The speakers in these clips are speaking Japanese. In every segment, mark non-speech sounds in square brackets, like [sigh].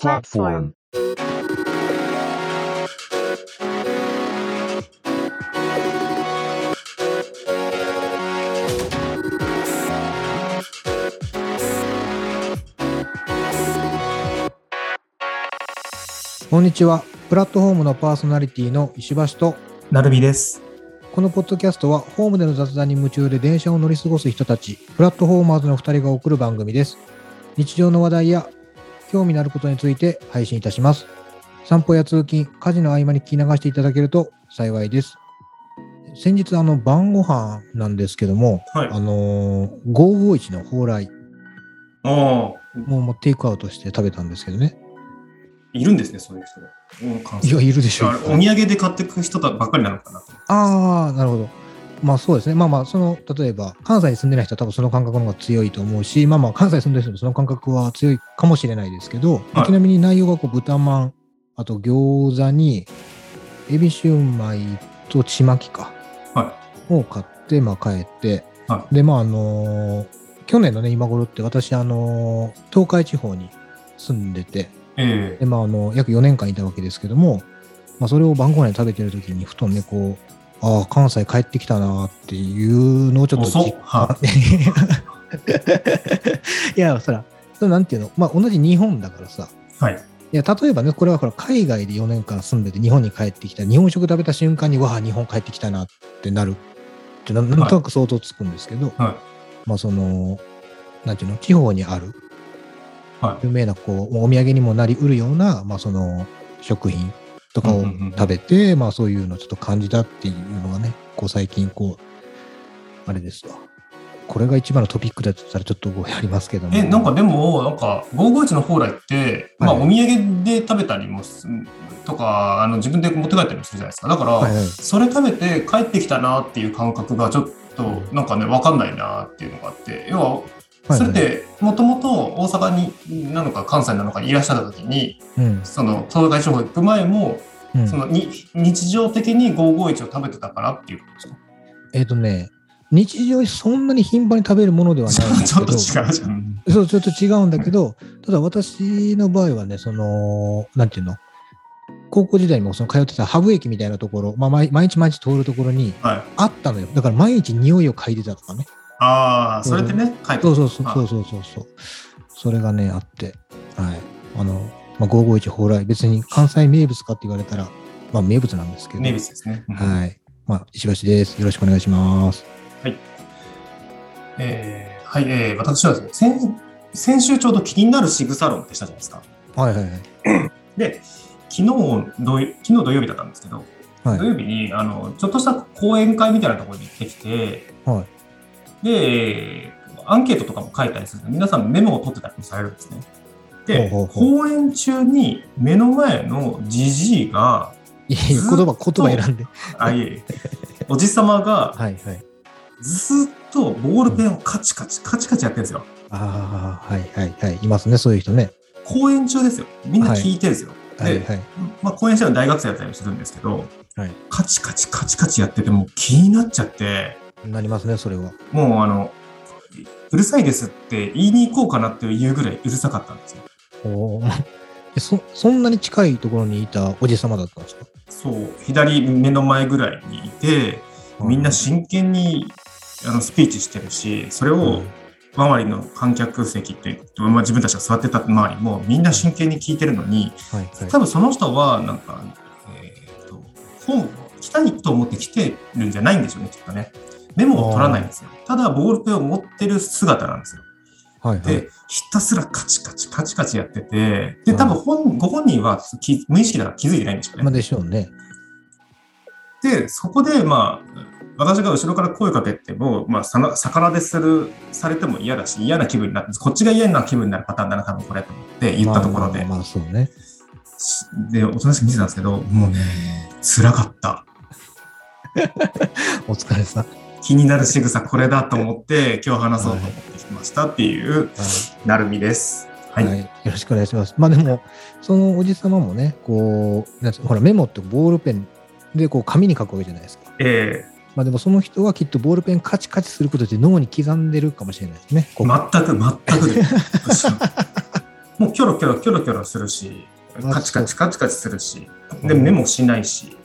platform. こんにちは。プラットフォームのパーソナリティの石橋と、なるみです。このポッドキャストは、ホームでの雑談に夢中で電車を乗り過ごす人たち、プラットフォーマーズの2人が送る番組です。日常の話題や興味のあることについて配信いたします。散歩や通勤、家事の合間に聞き流していただけると幸いです。先日、あの、晩ご飯なんですけども、はい。あのー、551の蓬莱、ああ、もうもうテイクアウトして食べたんですけどね。いるんですね、そういう人が。いや、いるでしょうお土産で買ってく人ばっかりなのかなと。ああ、なるほど。まあそうですね。まあまあ、その、例えば、関西に住んでない人は多分その感覚の方が強いと思うし、まあまあ、関西に住んでる人もその感覚は強いかもしれないですけど、はい。ちなみに内容がこう豚まん、あと餃子に、エビシューマイとちまきか、はを買って、まあ帰って、はで、まああのー去年のね、今頃って私、あのー東海地方に住んでて、えで、まあ、あの、約4年間いたわけですけども、まあ、それを晩ご飯で食べてる時に、ふとね、こう、ああ、関西帰ってきたなっていうのをちょっと実感 [laughs] いや、そら、それなんていうの、まあ、同じ日本だからさ、えはい。いや、例えばね、これはほら、海外で4年間住んでて、日本に帰ってきた、日本食食べた瞬間に、わあ、日本帰ってきたなってなるってな、なんとなく想像つくんですけど、はまあ、その、なんていうの、地方にある、はい。有名なこうお土産にもなりうるような、まあ、その食品とかをうんうんうん食べて、まあそういうのをちょっと感じたっていうのがね、こう最近こう、あれですわ。これが一番のトピックだとしたらちょっと語弊ありますけども。え、なんかでも、なんか、551の蓬莱って、まあ、はいお土産で食べたりもすとか、あの、自分で持って帰ったりもするじゃないですか。だから、はいはい、それ食べて帰ってきたなっていう感覚がちょっと、なんかね、わかんないなっていうのがあって、要は、それって、もともと大阪になのか関西なのかにいらっしゃった時に、うんその東海地方行く前も、うんそのに日常的に551を食べてたからっていうことですか？えっ、とね、日常にそんなに頻繁に食べるものではないんですちょけど、っと違うじゃん。そう、ちょっと違うんだけど、ただ私の場合はね、その、なんていうの、高校時代にもその通ってたハブ駅みたいなところ、まあ、毎毎日毎日通るところにはい。あったのよ。だから毎日匂いを嗅いでたとかね。ああ、それってね、書いてそうそうそうあそうそうそうそれがね、あって。はい。あの、まあ、551蓬莱、別に関西名物かって言われたら、まあ名物なんですけど。名物ですね。うんはい。まあ、石橋です。よろしくお願いします。えーはい、えー私はですね先、先週ちょうど気になる仕草論ってしたじゃないですか。はいはいはい。で、昨日土昨日土曜日だったんですけど、はい土曜日にあのちょっとした講演会みたいなところに行ってきて、はい。で、アンケートとかも書いたりするので、皆さんメモを取ってたりもされるんですね。で、ほうほうほ講演中に目の前のじじいが、いや言葉、言葉選んで。あ、いえいえ、おじさまがはいはい。ずっとボールペンをカチカチ、カチカチやってるんですよ。ああ、はいはいはい。いますね、そういう人ね。講演中ですよ。みんな聞いてるんですよ。で、はいはい。まあ、講演者の大学生だったりもするんですけど、はいカチカチカチカチやっててもう気になっちゃって、なりますね、それは。もうあの、うるさいですって言いに行こうかなっていうぐらいうるさかったんですよ。お [laughs] そそんなに近いところにいたおじさまだったんですか？そう、左目の前ぐらいにいて、みんな真剣にあのスピーチしてるし、それを周りの観客席って、まあ、自分たちが座ってた周りもみんな真剣に聞いてるのに、はいはい。多分その人はなんか、えー、と本来たいと思って来てるんじゃないんでしょうね、きっとね。メモを取らないんですよ。ただボールペンを持ってる姿なんですよ。はいはい。で、ひたすらカチカチカチカチやってて、で、多分本ご本人はき無意識だから気づいてないんでしょうね。まあでしょうね。で、そこで、まあ、私が後ろから声かけても、まあ、さな逆らでする、されても嫌だし、嫌な気分になって、こっちが嫌な気分になるパターンだな、多分これと思って言ったところで。まあまあまあ、そうね。で、おとなしく見てたんですけど、もうね、辛かった。[laughs] お疲れさん。気になる仕草これだと思って、今日話そうと思ってきましたっていう、なるみです。はい。はい、よろしくお願いします。まあでも、そのおじさまもね、こう、なんほら、メモってボールペンでこう紙に書くわけじゃないですか。えまあでもその人はきっとボールペンカチカチすることで脳に刻んでるかもしれないですね。全く、全くで [laughs] もうキョロキョロキョロキョロするし、カチカチカチカチするし、で、メモしないし。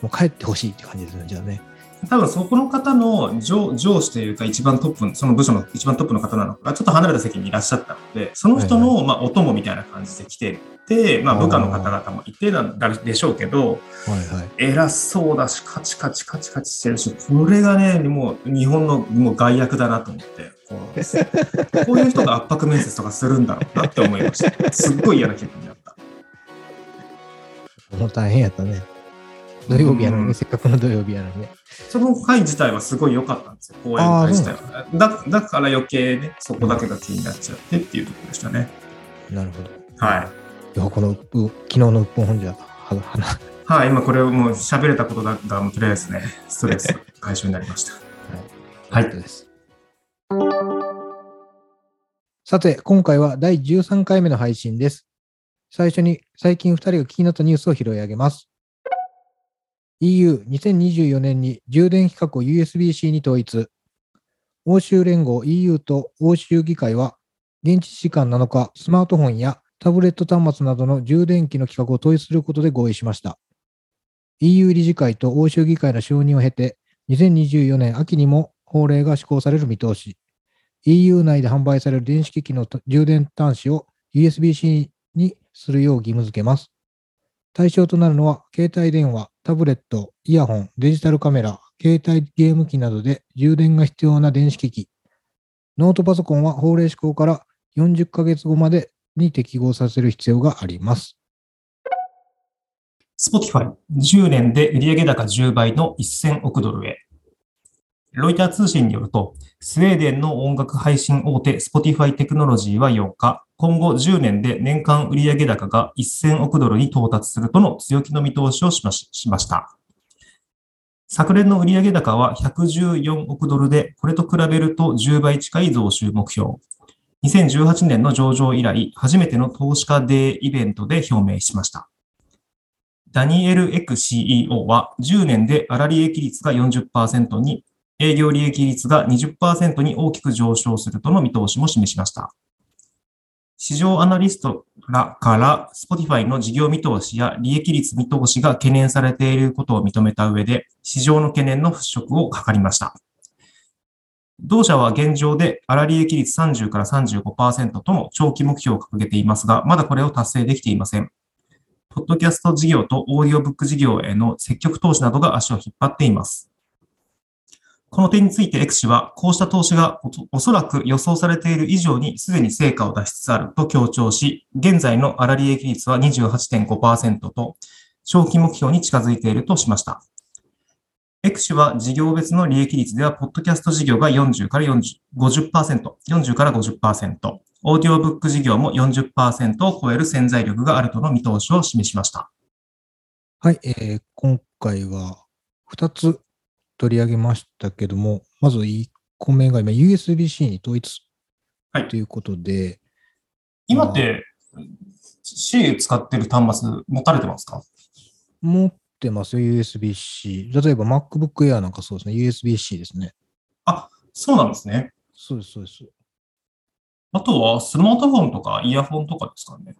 もう帰ってほしいって感じですね、じゃあね。多分そこの方の上上司というか一番トップ、その部署の一番トップの方なのか、ちょっと離れた席にいらっしゃったので、その人の、まあ、お供みたいな感じで来てて、まあ、部下の方々もいてなんでしょうけど、はいはい。偉そうだし、カチカチカチカチしてるし、これがね、もう日本のもう外役だなと思って、こうこういう人が圧迫面接とかするんだろうなって思いました。すっごい嫌な気分になった。もう大変やったね。土曜日やのにね、うんせっかくの土曜日やのにね。その会自体はすごい良かったんですよ、講演会自体は。だだから余計ね、そこだけが気になっちゃってっていうところでしたね。なるほど。はい。いやこのう昨日の鬱憤本じゃ、はははい、今これをもう喋れたことが、もうとりあえずね、ストレス解消になりました。はいよかったです。さて、今回は第13回目の配信です。最初に最近2人が気になったニュースを拾い上げます。EU2024 年に充電規格を USB-C に統一。欧州連合 EU と欧州議会は、現地時間7日、スマートフォンやタブレット端末などの充電器の規格を統一することで合意しました。EU 理事会と欧州議会の承認を経て、2024年秋にも法令が施行される見通し。EU 内で販売される電子機器の充電端子を USB-C にするよう義務付けます。対象となるのは、携帯電話、タブレット、イヤホン、デジタルカメラ、携帯ゲーム機などで充電が必要な電子機器。ノートパソコンは法令施行から40ヶ月後までに適合させる必要があります。Spotify、10年で売上高10倍の1000億ドルへ。ロイター通信によると、スウェーデンの音楽配信大手 Spotify テクノロジーは8日、今後10年で年間売上高が1000億ドルに到達するとの強気の見通しをしました。昨年の売上高は114億ドルで、これと比べると10倍近い増収目標。2018年の上場以来、初めての投資家デーイベントで表明しました。ダニエル・エク CEO は10年で粗利益率が40%に、営業利益率が20%に大きく上昇するとの見通しも示しました。市場アナリストらから Spotify の事業見通しや利益率見通しが懸念されていることを認めた上で、市場の懸念の払拭を図りました。同社は現状で粗利益率30から35%との長期目標を掲げていますが、まだこれを達成できていません。ポッドキャスト事業とオーディオブック事業への積極投資などが足を引っ張っています。この点について X 氏は、こうした投資がおそらく予想されている以上にすでに成果を出しつつあると強調し、現在の粗利益率は28.5%と、長期目標に近づいているとしました。X 氏は事業別の利益率では、ポッドキャスト事業が40から40 50%、40から50%、オーディオブック事業も40%を超える潜在力があるとの見通しを示しました。はい、えー今回は2つ取り上げましたけども、まず1個目が今 USB-C に統一はいということで、今って、C 使ってる端末持たれてますか？持ってますよ、USB-C。例えば MacBook Air なんかそうですね、USB-C ですね。そうなんですね。そうです、そうです。あとはスマートフォンとかイヤホンとかですかね。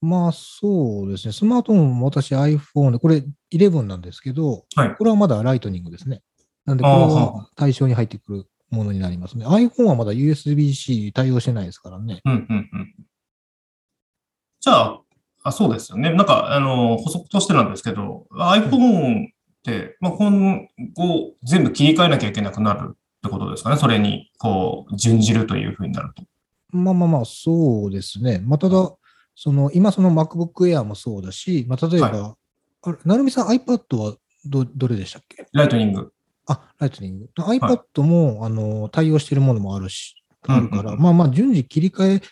まあそうですね、スマートフォンも私 iPhone で、これ11なんですけど、はいこれはまだライトニングですね。なんで、これは対象に入ってくるものになりますね。iPhone はまだ USB-C 対応してないですからね。うんうんうん。じゃあ、あそうですよね。なんか、あの、補足としてなんですけど、iPhone って、まあ、今後全部切り替えなきゃいけなくなるってことですかね？それに、こう、準じるというふうになると。まあまあまあ、そうですね。まあ、ただ、その、今その MacBook Air もそうだし、まあ、例えば、あれ、なるみさん iPad はど、どれでしたっけ？ライトニング。あ、ライトニング。iPad も、あの、対応しているものもあるし、うんあるから、まあまあ、順次切り替え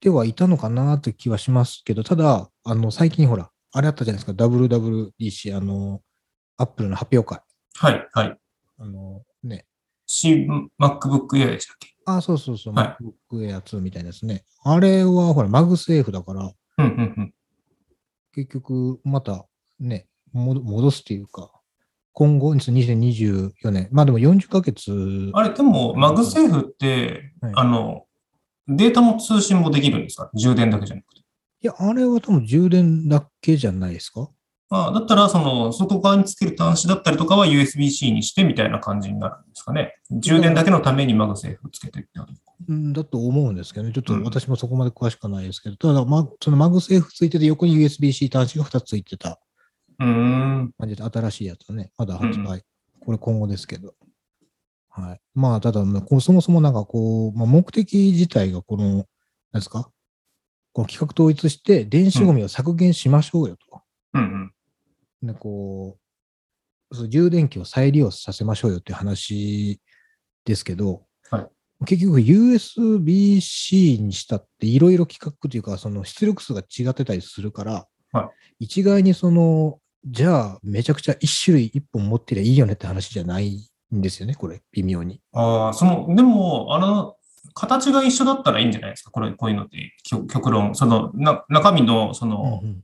てはいたのかなって気はしますけど、ただ、あの、最近ほら、あれあったじゃないですか、WWDC、あの、Apple の発表会。はい、はい。あの、ね。C、MacBook Air でしたっけ？あ、そうそうそう、は MacBook Air 2みたいですね。あれはほら、マグセーフだから、うん、うん、うん。結局、またね、戻戻すっていうか、今後、2024年、まあでも40ヶ月、あれ、でも、マグセーフって、はい。あの、データも通信もできるんですか？充電だけじゃなくて。いや、あれは多分充電だけじゃないですか？あだったら、その、外側につける端子だったりとかは USB-C にしてみたいな感じになるんですかね。充電だけのためにマグセーフをつけてってだと思うんですけどね。ちょっと私もそこまで詳しくはないですけど、ただ、ま、そのマグセーフついてて、横に USB-C 端子が2つついてたうじで、新しいやつね。まだ発売。これ今後ですけど。はい。まあ、ただ、そもそもなんかこう、まあ、目的自体がこの、なんですか？この企画統一して、電子ゴミを削減しましょうよと。うんうん。で、こう、そう充電器を再利用させましょうよっていう話ですけど、はい結局 USB-C にしたっていろいろ規格というか、その出力数が違ってたりするから、は一概にその、じゃあめちゃくちゃ一種類一本持ってりゃいいよねって話じゃないんですよね、これ、微妙に。ああ、その、でも、あの、形が一緒だったらいいんじゃないですか。これ、こういうのって、極極論。その、な中身の、その、うんうん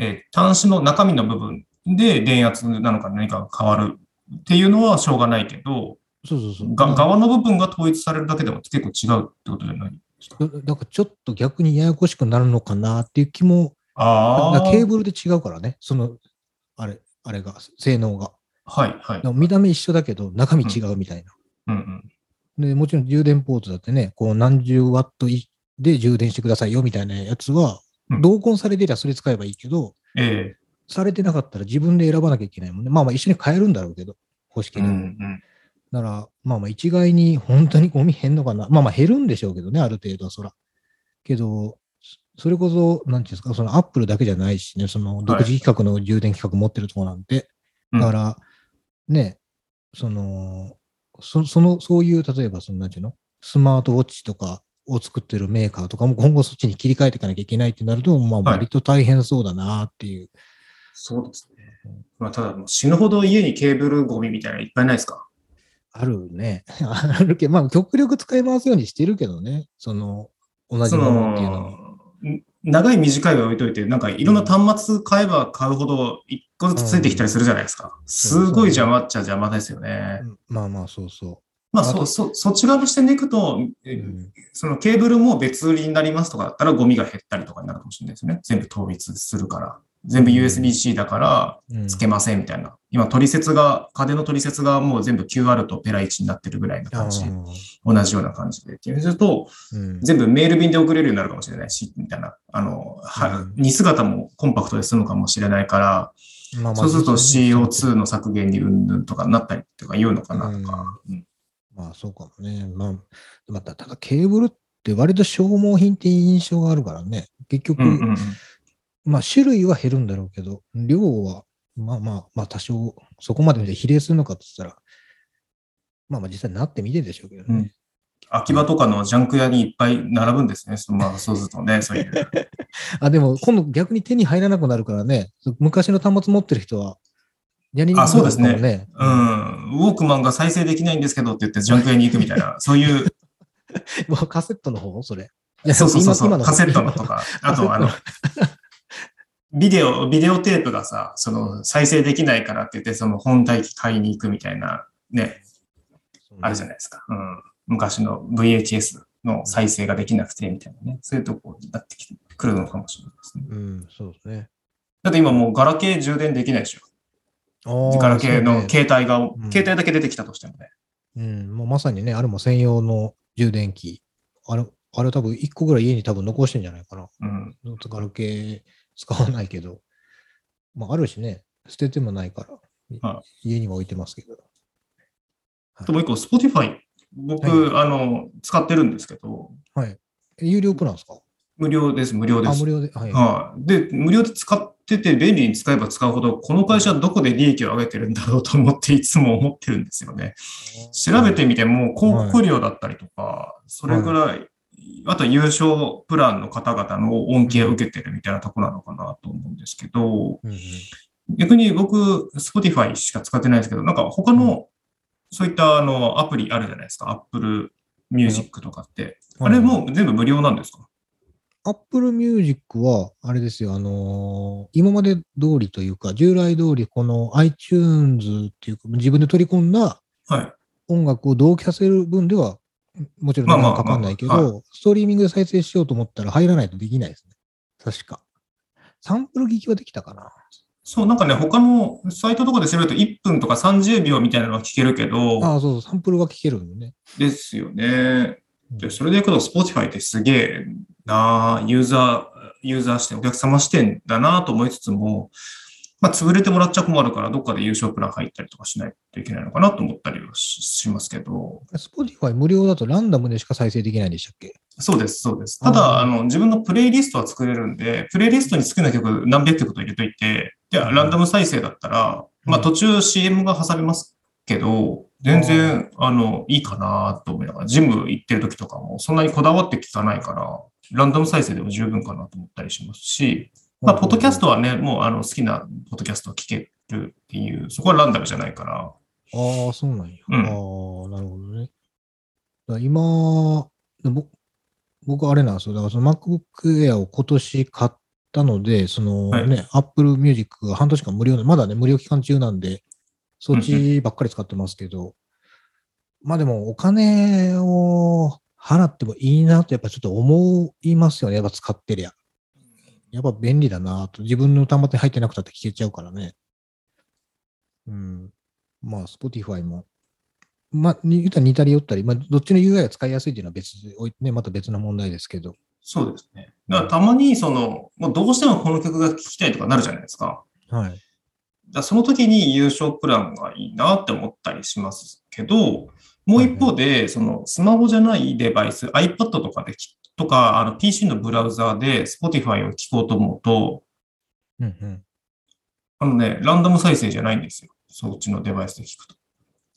えー端子の中身の部分で電圧なのか何かが変わるっていうのはしょうがないけど、そうそうそう。が側の部分が統一されるだけでも結構違うってことじゃないですか？だだからちょっと逆にややこしくなるのかなっていう気も、あケーブルで違うからね、その、あれ、あれが、性能が。はい、はい。見た目一緒だけど、中身違うみたいな。うんうん。で、もちろん充電ポートだってね、こう何十ワットいで充電してくださいよみたいなやつはう、ん同梱されてりゃそれ使えばいいけど、えされてなかったら自分で選ばなきゃいけないもんね。まあまあ一緒に買えるんだろうけど、欲しえうん。うん。だから、まあまあ一概に本当にゴミ減んのかな。まあまあ減るんでしょうけどね、ある程度はそら。けど、それこそ、なんていうんですか、そのアップルだけじゃないしね、その独自規格の充電規格持ってるところなんて、うんだから、ね、その、そその、そういう、例えば、その、なんていうの？スマートウォッチとかを作ってるメーカーとかも今後そっちに切り替えていかなきゃいけないってなると、まあ、はい割と大変そうだなっていう。そうですね。まあ、ただ、死ぬほど家にケーブルゴミみたいなのいっぱいないですか？あるね。[laughs] あるけど、まあ、極力使い回すようにしてるけどね。その、同じそものっていうのは。長い短いは置いといて、なんかいろんな端末買えば買うほど一個ずつついてきたりするじゃないですか。すごい邪魔っちゃ邪魔ですよね。うんまあまあ、そうそまあ、そ、そ、そっち側の視点でいくと、う。んそのケーブルも別売りになりますとかだったらゴミが減ったりとかになるかもしれないですね。全部統一するから。全部 USB-C だからうんつけませんみたいな。今、取説が、家電の取説がもう全部 QR とペラ1になってるぐらいな感じ。同じような感じで。っていうすると、うん全部メール便で送れるようになるかもしれないし、みたいな。あの、はうん荷姿もコンパクトで済むかもしれないから、まあまあそうすると実際ね CO2 の削減にうんぬんとかなったりとか言うのかなとか。うんまあそうかもね。まあ、また、ただケーブルって割と消耗品って印象があるからね。結局、うんうんうんまあ種類は減るんだろうけど、量は、まあまあ、まあ多少、そこまで比例するのかって言ったら、まあまあ実際なってみてでしょうけどね。秋葉とかのジャンク屋にいっぱい並ぶんですね。そのまあ、そうするとね、そういう。[laughs] あ、でも今度逆に手に入らなくなるからね、昔の端末持ってる人は、やりにくいあそうですね。うん。ウォークマンが再生できないんですけどって言ってジャンク屋に行くみたいな、[laughs] そういう、もうカセットの方？それ。そうそうそうそう、カセットのとか、あとあの、ビデオ、ビデオテープがさ、その再生できないからって言って、その本体機買いに行くみたいな、ね、あるじゃないですか。うん。昔の VHS の再生ができなくてみたいなね、そういうとこになってくるのかもしれないですね。うん、そうですね。だって今もうガラケー充電できないでしょ。あーガラケーの携帯が、ん携帯だけ出てきたとしてもね。うん、もうまさにね、あれも専用の充電器。あれ、あれ多分1個ぐらい家に多分残してんじゃないかな。うん。ガラケー使わないけど。まああるしね、捨ててもないから、は家には置いてますけど。あともう一個、Spotify。僕、あの、使ってるんですけど、はい。え有料プランですか？無料です、無料であ、す無。料で。はい。はい。で、無料で使ってて便利に使えば使うほど、この会社はどこで利益を上げてるんだろうと思っていつも思ってるんですよね。調べてみても、広告料だったりとか、それぐらい、あと優勝プランの方々の恩恵を受けてるみたいなとこなのかなと思うんですけど、うんうん逆に僕、Spotify しか使ってないですけど、なんか他の、そういったあのアプリあるじゃないですか。Apple Music とかって。あれも全部無料なんですか？Apple Music は、あれですよ、あのー今まで通りというか、従来通り、この iTunes っていうか、自分で取り込んだはい。音楽を同期させる分ではもちろんまあまあ値段かかんないけど、まあストリーミングで再生しようと思ったら入らないとできないですね。確か。サンプル聞きはできたかな。そう、なんかね、他のサイトとかで調べると1分とか30秒みたいなのは聞けるけど、ああ、そうそう、サンプルは聞けるんでね。ですよね。うんで、それでいくと、Spotify ってすげえなユーザー、ユーザー視点、お客様視点だなと思いつつも、まあ、潰れてもらっちゃ困るから、どっかで優勝プラン入ったりとかしないといけないのかなと思ったりはししますけど、Spotify 無料だとランダムでしか再生できないんでしたっけ？そうです、そうです。ただ、あの、自分のプレイリストは作れるんで、プレイリストに好きな曲何百曲と入れといて、で、うん。ランダム再生だったら、まあうん途中 CM が挟めますけど、全然、あの、いいかなと思いながら、ジム行ってる時とかもそんなにこだわって聞かないから、ランダム再生でも十分かなと思ったりしますし、まあ、ポッドキャストはね、もうあの好きなポッドキャストを聞けるっていう、そこはランダムじゃないから、ああ、そうなんや。うんああ、なるほどね。今、ぼ僕あれなんですよ。だからその MacBook Air を今年買ったので、そのはいね、Apple Music が半年間無料で、まだね、無料期間中なんで、そっちばっかり使ってますけど、まあでもお金を払ってもいいなとやっぱちょっと思いますよね。やっぱ使ってりゃ。やっぱ便利だなと。自分の端末に入ってなくたって聞けちゃうからね。うん。まあ、Spotify も。まあ、に言ったら似たり寄ったり、まあ、どっちの UI が使いやすいっていうのは別ね、また別な問題ですけど。そうですね。だからたまに、その、もうどうしてもこの曲が聴きたいとかなるじゃないですか。はい。だその時に優勝プランがいいなって思ったりしますけど、もう一方で、そのスマホじゃないデバイス、iPad とかできとか、あの PC のブラウザーで Spotify を聞こうと思うと、うんうん。あのね、ランダム再生じゃないんですよ。そっちのデバイスで聞くと。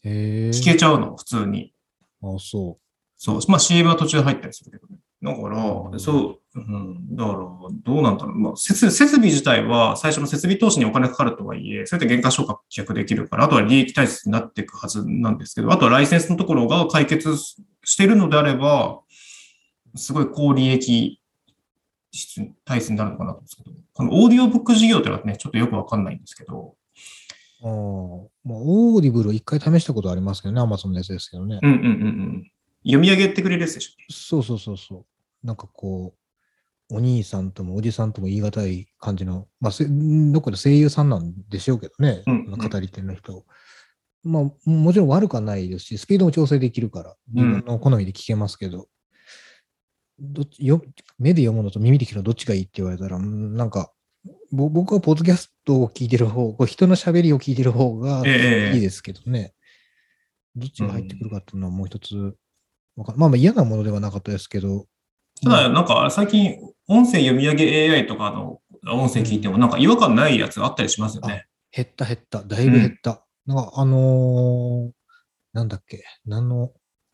聞けちゃうの、普通に。あ、そそう。まあ CM は途中で入ったりするけどね。だからう、んそう、うん、だから、どうなんだろう。まあ、設設備自体は最初の設備投資にお金かかるとはいえ、それで原価償却できるから、あとは利益体質になっていくはずなんですけど、あとはライセンスのところが解決しているのであれば、すごい高利益質体質になるのかなと思うんですけど、このオーディオブック事業というのはね、ちょっとよくわかんないんですけど、う。ああ。まあ、オーディブル一回試したことありますけどね、Amazon のやつですけどね。うんうんうんうん。読み上げてくれるやつでしょ。そうそうそうそう。なんかこう、お兄さんともおじさんとも言い難い感じの、まあ、せどこかで声優さんなんでしょうけどね、うんうん語り手の人。まあ、もちろん悪くはないですし、スピードも調整できるから、自分の好みで聞けますけど、どっちよ目で読むのと耳で聞くのどっちがいいって言われたら、うんなんか、ぼ僕はポッドキャストを聞いてる方、こう人の喋りを聞いてる方がええいいですけどね。どっちが入ってくるかっていうのはもう一つ、わかまあまあ嫌なものではなかったですけど、ただ、なんか最近、音声読み上げ AI とかの音声聞いても、なんか違和感ないやつあったりしますよね。減った減った、だいぶ減った。なんかあのーなんだっけ、なんの、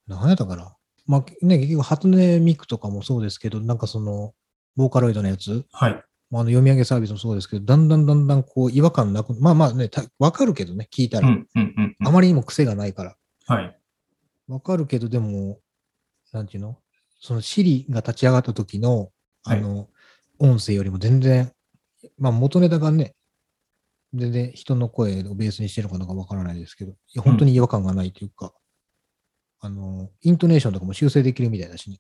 何やったかな。まあね、結局、初音ミクとかもそうですけど、なんかその、ボーカロイドのやつ、はい。まあ、あの読み上げサービスもそうですけど、だんだんだんだんこう違和感なく、まあまあね、たわかるけどね、聞いたら、うん、うん、うんうん。あまりにも癖がないから。はい。わかるけど、でも、なんていうの？その Siri が立ち上がった時の、あの、音声よりも全然、まあ元ネタがね、全然人の声をベースにしてるのかなんかわからないですけど、いや本当に違和感がないというか、あの、イントネーションとかも修正できるみたいだしね。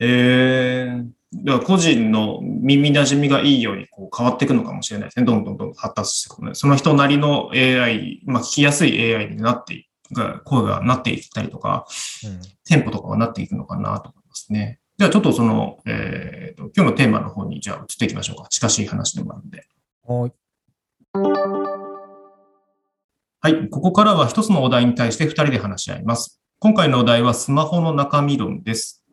えー、だから個人の耳馴染みがいいようにこう変わっていくのかもしれないですね。どんどんどんどん発達していくので、その人なりの AI、まあ聞きやすい AI になっていく、声がなっていったりとか、うん。テンポとかはなっていくのかなとますね。じゃあちょっとその、えーと、今日のテーマの方にじゃあ移っていきましょうか。近しい話でもあるんで。はい。はい。ここからは一つのお題に対して二人で話し合います。今回のお題はスマホの中身論です。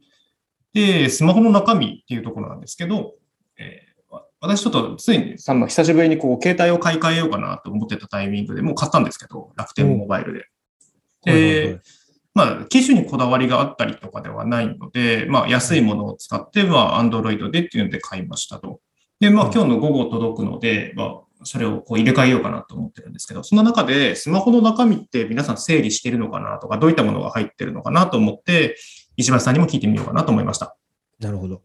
で、スマホの中身っていうところなんですけど、えーわ私ちょっとついにさまあ久しぶりにこう携帯を買い替えようかなと思ってたタイミングでもう買ったんですけど、楽天モバイルで。はいはいはいで、まあ、機種にこだわりがあったりとかではないので、まあ、安いものを使って、まあ、Android でっていうので買いましたと。で、まあ、今日の午後届くので、まあ、それをこう入れ替えようかなと思ってるんですけど、その中でスマホの中身って皆さん整理してるのかなとか、どういったものが入ってるのかなと思って、石橋さんにも聞いてみようかなと思いました。なるほど。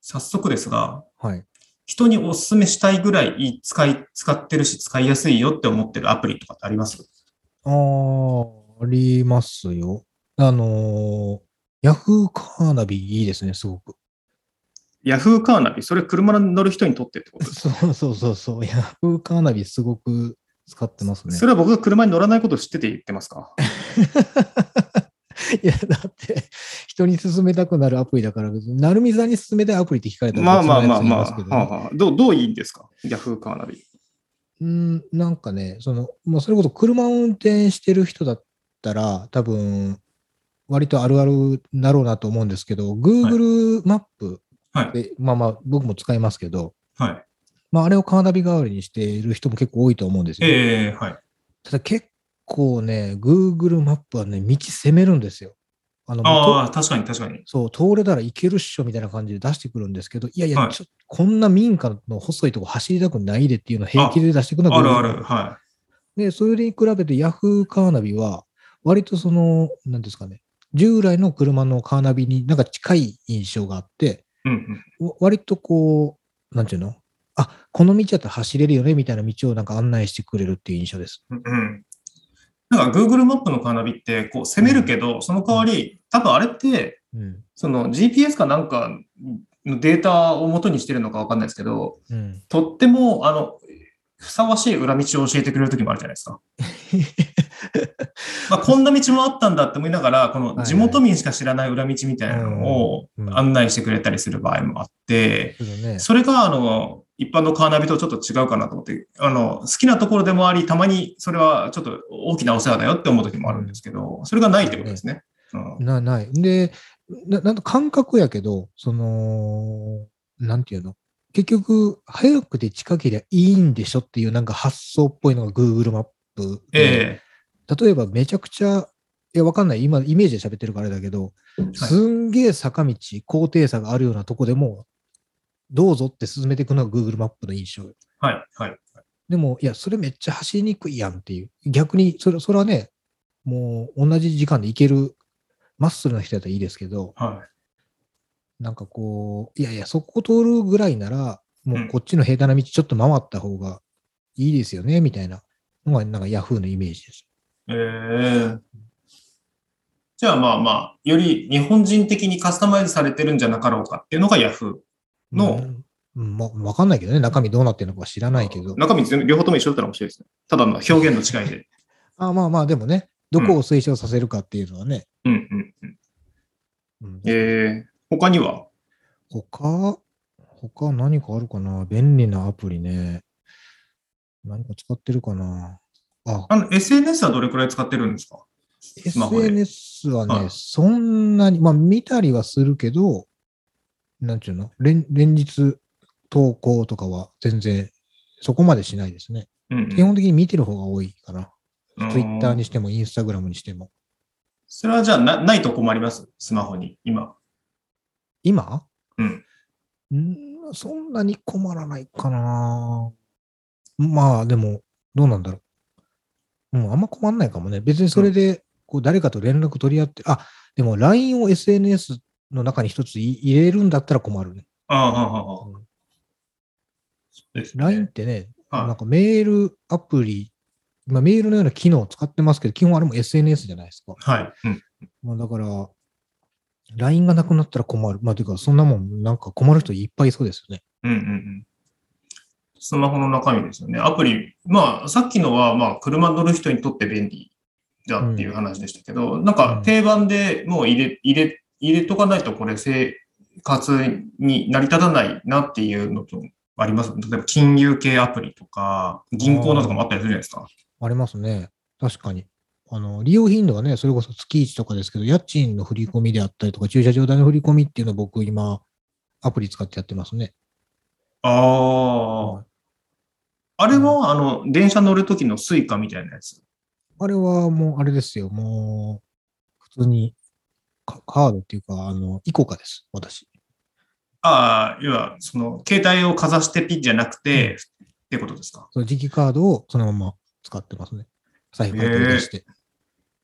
早速ですが、はい。人にお勧めしたいぐらい使い、使ってるし使いやすいよって思ってるアプリとかってあります？あーありますよ。あのーヤフーカーナビいいですね、すごく。ヤフーカーナビ、それ車に乗る人にとってってことですか？[laughs] そうそうそうそう。ヤフーカーナビすごく使ってますね。それは僕が車に乗らないことを知ってて言ってますか？[laughs] いや、だって、人に勧めたくなるアプリだから、別に、成美さんに勧めたいアプリって聞かれたらまあまあまあまあ、あはあどうどういいんですか？ヤフーカーナビ。うん、なんかね、その、もうそれこそ車を運転してる人だったら、多分、割とあるあるだろうなと思うんですけど、Google マップはい。で、まあまあ、僕も使いますけど、はい。まあ、あれをカーナビ代わりにしている人も結構多いと思うんですよ。ええはい。ただ結構ね、Google マップはね、道攻めるんですよ。あの、ああ、確かに確かに。そう、通れたらいけるっしょみたいな感じで出してくるんですけど、いやいや、はいちょこんな民家の細いとこ走りたくないでっていうのを平気で出してくるのがあるある。はで、それに比べて Yahoo カーナビは、割とその、なんですかね、従来の車のカーナビになんか近い印象があって、い。うんうん。わ割とこう、なんていうの？あ、この道だったら走れるよねみたいな道をなんか案内してくれるっていう印象です。うん。なんか Google マップのカーナビって、こう攻めるけど、その代わり、多分あれって、うん。その GPS かなんかのデータを元にしてるのかわかんないですけど、うん。とっても、あの、ふさわしい裏道を教えてくれるときもあるじゃないですか。まあ、こんな道もあったんだって思いながら、この地元民しか知らない裏道みたいなのを案内してくれたりする場合もあって、それが、あの、一般のカーナビとちょっと違うかなと思って、あの、好きなところでもあり、たまにそれはちょっと大きなお世話だよって思う時もあるんですけど、それがないってことですね。うんな、ない。で、ななんか感覚やけど、その、なんていうの？結局、早くて近ければいいんでしょっていうなんか発想っぽいのが Google マップで。え例えばめちゃくちゃ、いや、わかんない。今、イメージで喋ってるからあれだけど、すんげえ坂道、高低差があるようなとこでも、どうぞって進めていくのが Google マップの印象はい、はい。でも、いや、それめっちゃ走りにくいやんっていう。逆に、それそれはね、もう同じ時間で行ける、マッスルな人だったらいいですけど、はなんかこう、いやいや、そこ通るぐらいなら、もううんこっちの平坦な道ちょっと回った方がいいですよね、みたいなのが、なんか Yahoo のイメージです。い。ええじゃあまあまあ、より日本人的にカスタマイズされてるんじゃなかろうかっていうのが Yahoo。のうんうんま、わかんないけどね、中身どうなってるのかは知らないけど。中身全部両方とも一緒だったら面白いですね。ただの表現の違いで。[laughs] あまあまあ、でもね、どこを推奨させるかっていうのはね。うんうんうん。うんええ他には？他、他何かあるかな？便利なアプリね。何か使ってるかな？あ、あの、SNS はどれくらい使ってるんですか？SNS はね、はい。そんなに、まあ見たりはするけど、なんていうの？連連日投稿とかは全然そこまでしないですね。うんうん。基本的に見てる方が多いかな。うん Twitter にしても、インスタグラムにしても。それはじゃあな、ないと困ります？スマホに、今。今？うん。んそんなに困らないかな。まあ、でも、どうなんだろう。うん、あんま困んないかもね。別にそれで、こう、誰かと連絡取り合って、あ、でも LINE を SNS の中に一つい入れるんだったら困るね。ああ、ああ、ああ。うんね LINE ってね、はいなんかメールアプリ、まあ、メールのような機能を使ってますけど、基本あれも SNS じゃないですか。はい。うん。まあ、だから、LINE がなくなったら困る。まあ、ていうか、そんなもん、なんか困る人いっぱいいそうですよね。うんうんうん。スマホの中身ですよね。アプリ、まあ、さっきのは、まあ、車乗る人にとって便利だっていう話でしたけど、なんか定番でもう入れ、入れ、入れとかないとこれ生活に成り立たないなっていうのとあります？例えば金融系アプリとか、銀行のとかもあったりするじゃないですか。ありますね。確かに。あの、利用頻度がね、それこそ月1とかですけど、家賃の振り込みであったりとか、駐車場代の振り込みっていうのを僕今、アプリ使ってやってますね。ああ。あれは、あの、電車乗るときのスイカみたいなやつ？あれはもう、あれですよ。もう、普通にカカードっていうか、あの、イコカです。私。ああ、要は、その、携帯をかざしてピッじゃなくて、ってことですか？その磁気カードをそのまま使ってますね。財布から取り出して。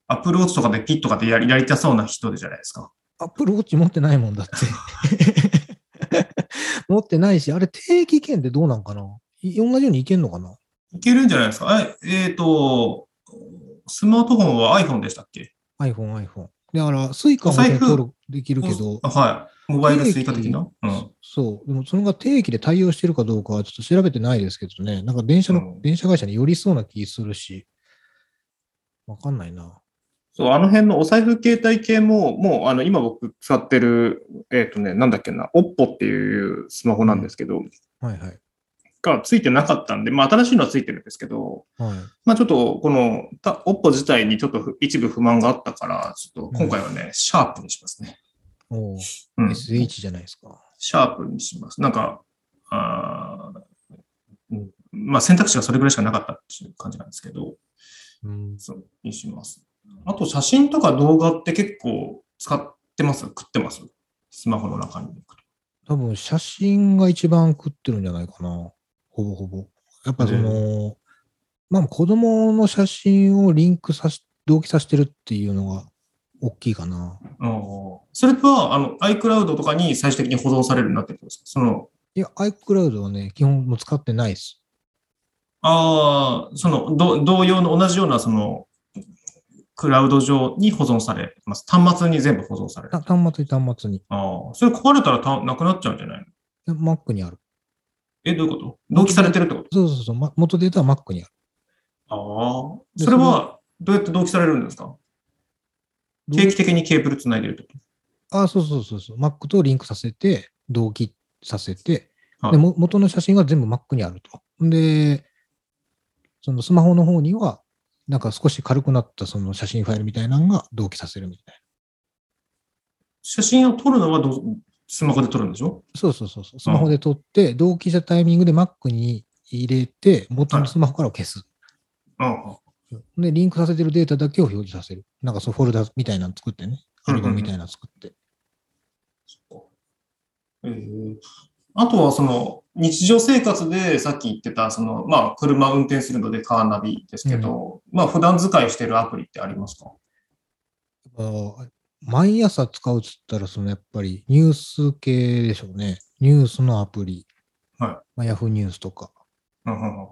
アップルウォッチとかでピッとかでやりやりたそうな人じゃないですか。アップルウォッチ持ってないもんだって。[laughs] 持ってないし、あれ定期券ってどうなんかな？い同じようにいけんのかな？いけるんじゃないですか？え、えっ、と、スマートフォンは iPhone でしたっけ ?iPhone、iPhone。だから、スイカも登録できるけど、あはい。モバイルスイカ的な？うん。そう。でも、それが定期で対応してるかどうかはちょっと調べてないですけどね。なんか電車の、うん電車会社に寄りそうな気するし、わかんないな。そう、あの辺のお財布携帯系も、もう、あの、今僕使ってる、えっ、とね、なんだっけな、OPPO っていうスマホなんですけど、はいはい。がついてなかったんで、まあ、新しいのはついてるんですけど、はい。まあ、ちょっと、この、た OPPO 自体にちょっとふ一部不満があったから、ちょっと、今回はね、シャープにしますね。おーうん。SH じゃないですか。シャープにします。なんか、あーうんまあ、選択肢がそれぐらいしかなかったっていう感じなんですけど、うん。そう、にします。あと、写真とか動画って結構使ってます？食ってます？スマホの中に。多分、写真が一番食ってるんじゃないかな。ほぼほぼ。やっぱその、まあ、子供の写真をリンクさし、同期させてるっていうのが大きいかな。うんそれは、あの、iCloud とかに最終的に保存されるようになってるんですか？その、いや、iCloud はね、基本もう使ってないです。ああ、その、ど同様の同じような、その、クラウド上に保存されます。端末に全部保存される。端末に端末に。あ、それ壊れたらたなくなっちゃうんじゃないの？で Mac にある。え、どういうこと？同期されてるってこと？そうそうそう。ま元データは Mac にある。ああ。でそれは、どうやって同期されるんですか？定期的にケーブルつないでるってことあ、そうそうそうそう。Mac とリンクさせて、同期させて、はいでも元の写真は全部 Mac にあると。で、そのスマホの方には、なんか少し軽くなったその写真ファイルみたいなのが同期させるみたい写真を撮るのはどうスマホで撮るんでしょ？な。そうそうそうそう。スマホで撮って、同期したタイミングで Mac に入れて、元のスマホから消す。あで、リンクさせてるデータだけを表示させる。なんかそうフォルダみたいなの作ってね。アルバムみたいなの作って。えーあとは、その、日常生活でさっき言ってた、その、まあ、車運転するのでカーナビですけど、まあ、普段使いしてるアプリってありますか？毎朝使うっつったら、そのやっぱりニュース系でしょうね。ニュースのアプリ。はいまあ、ヤフーニュースとか。うんうんうん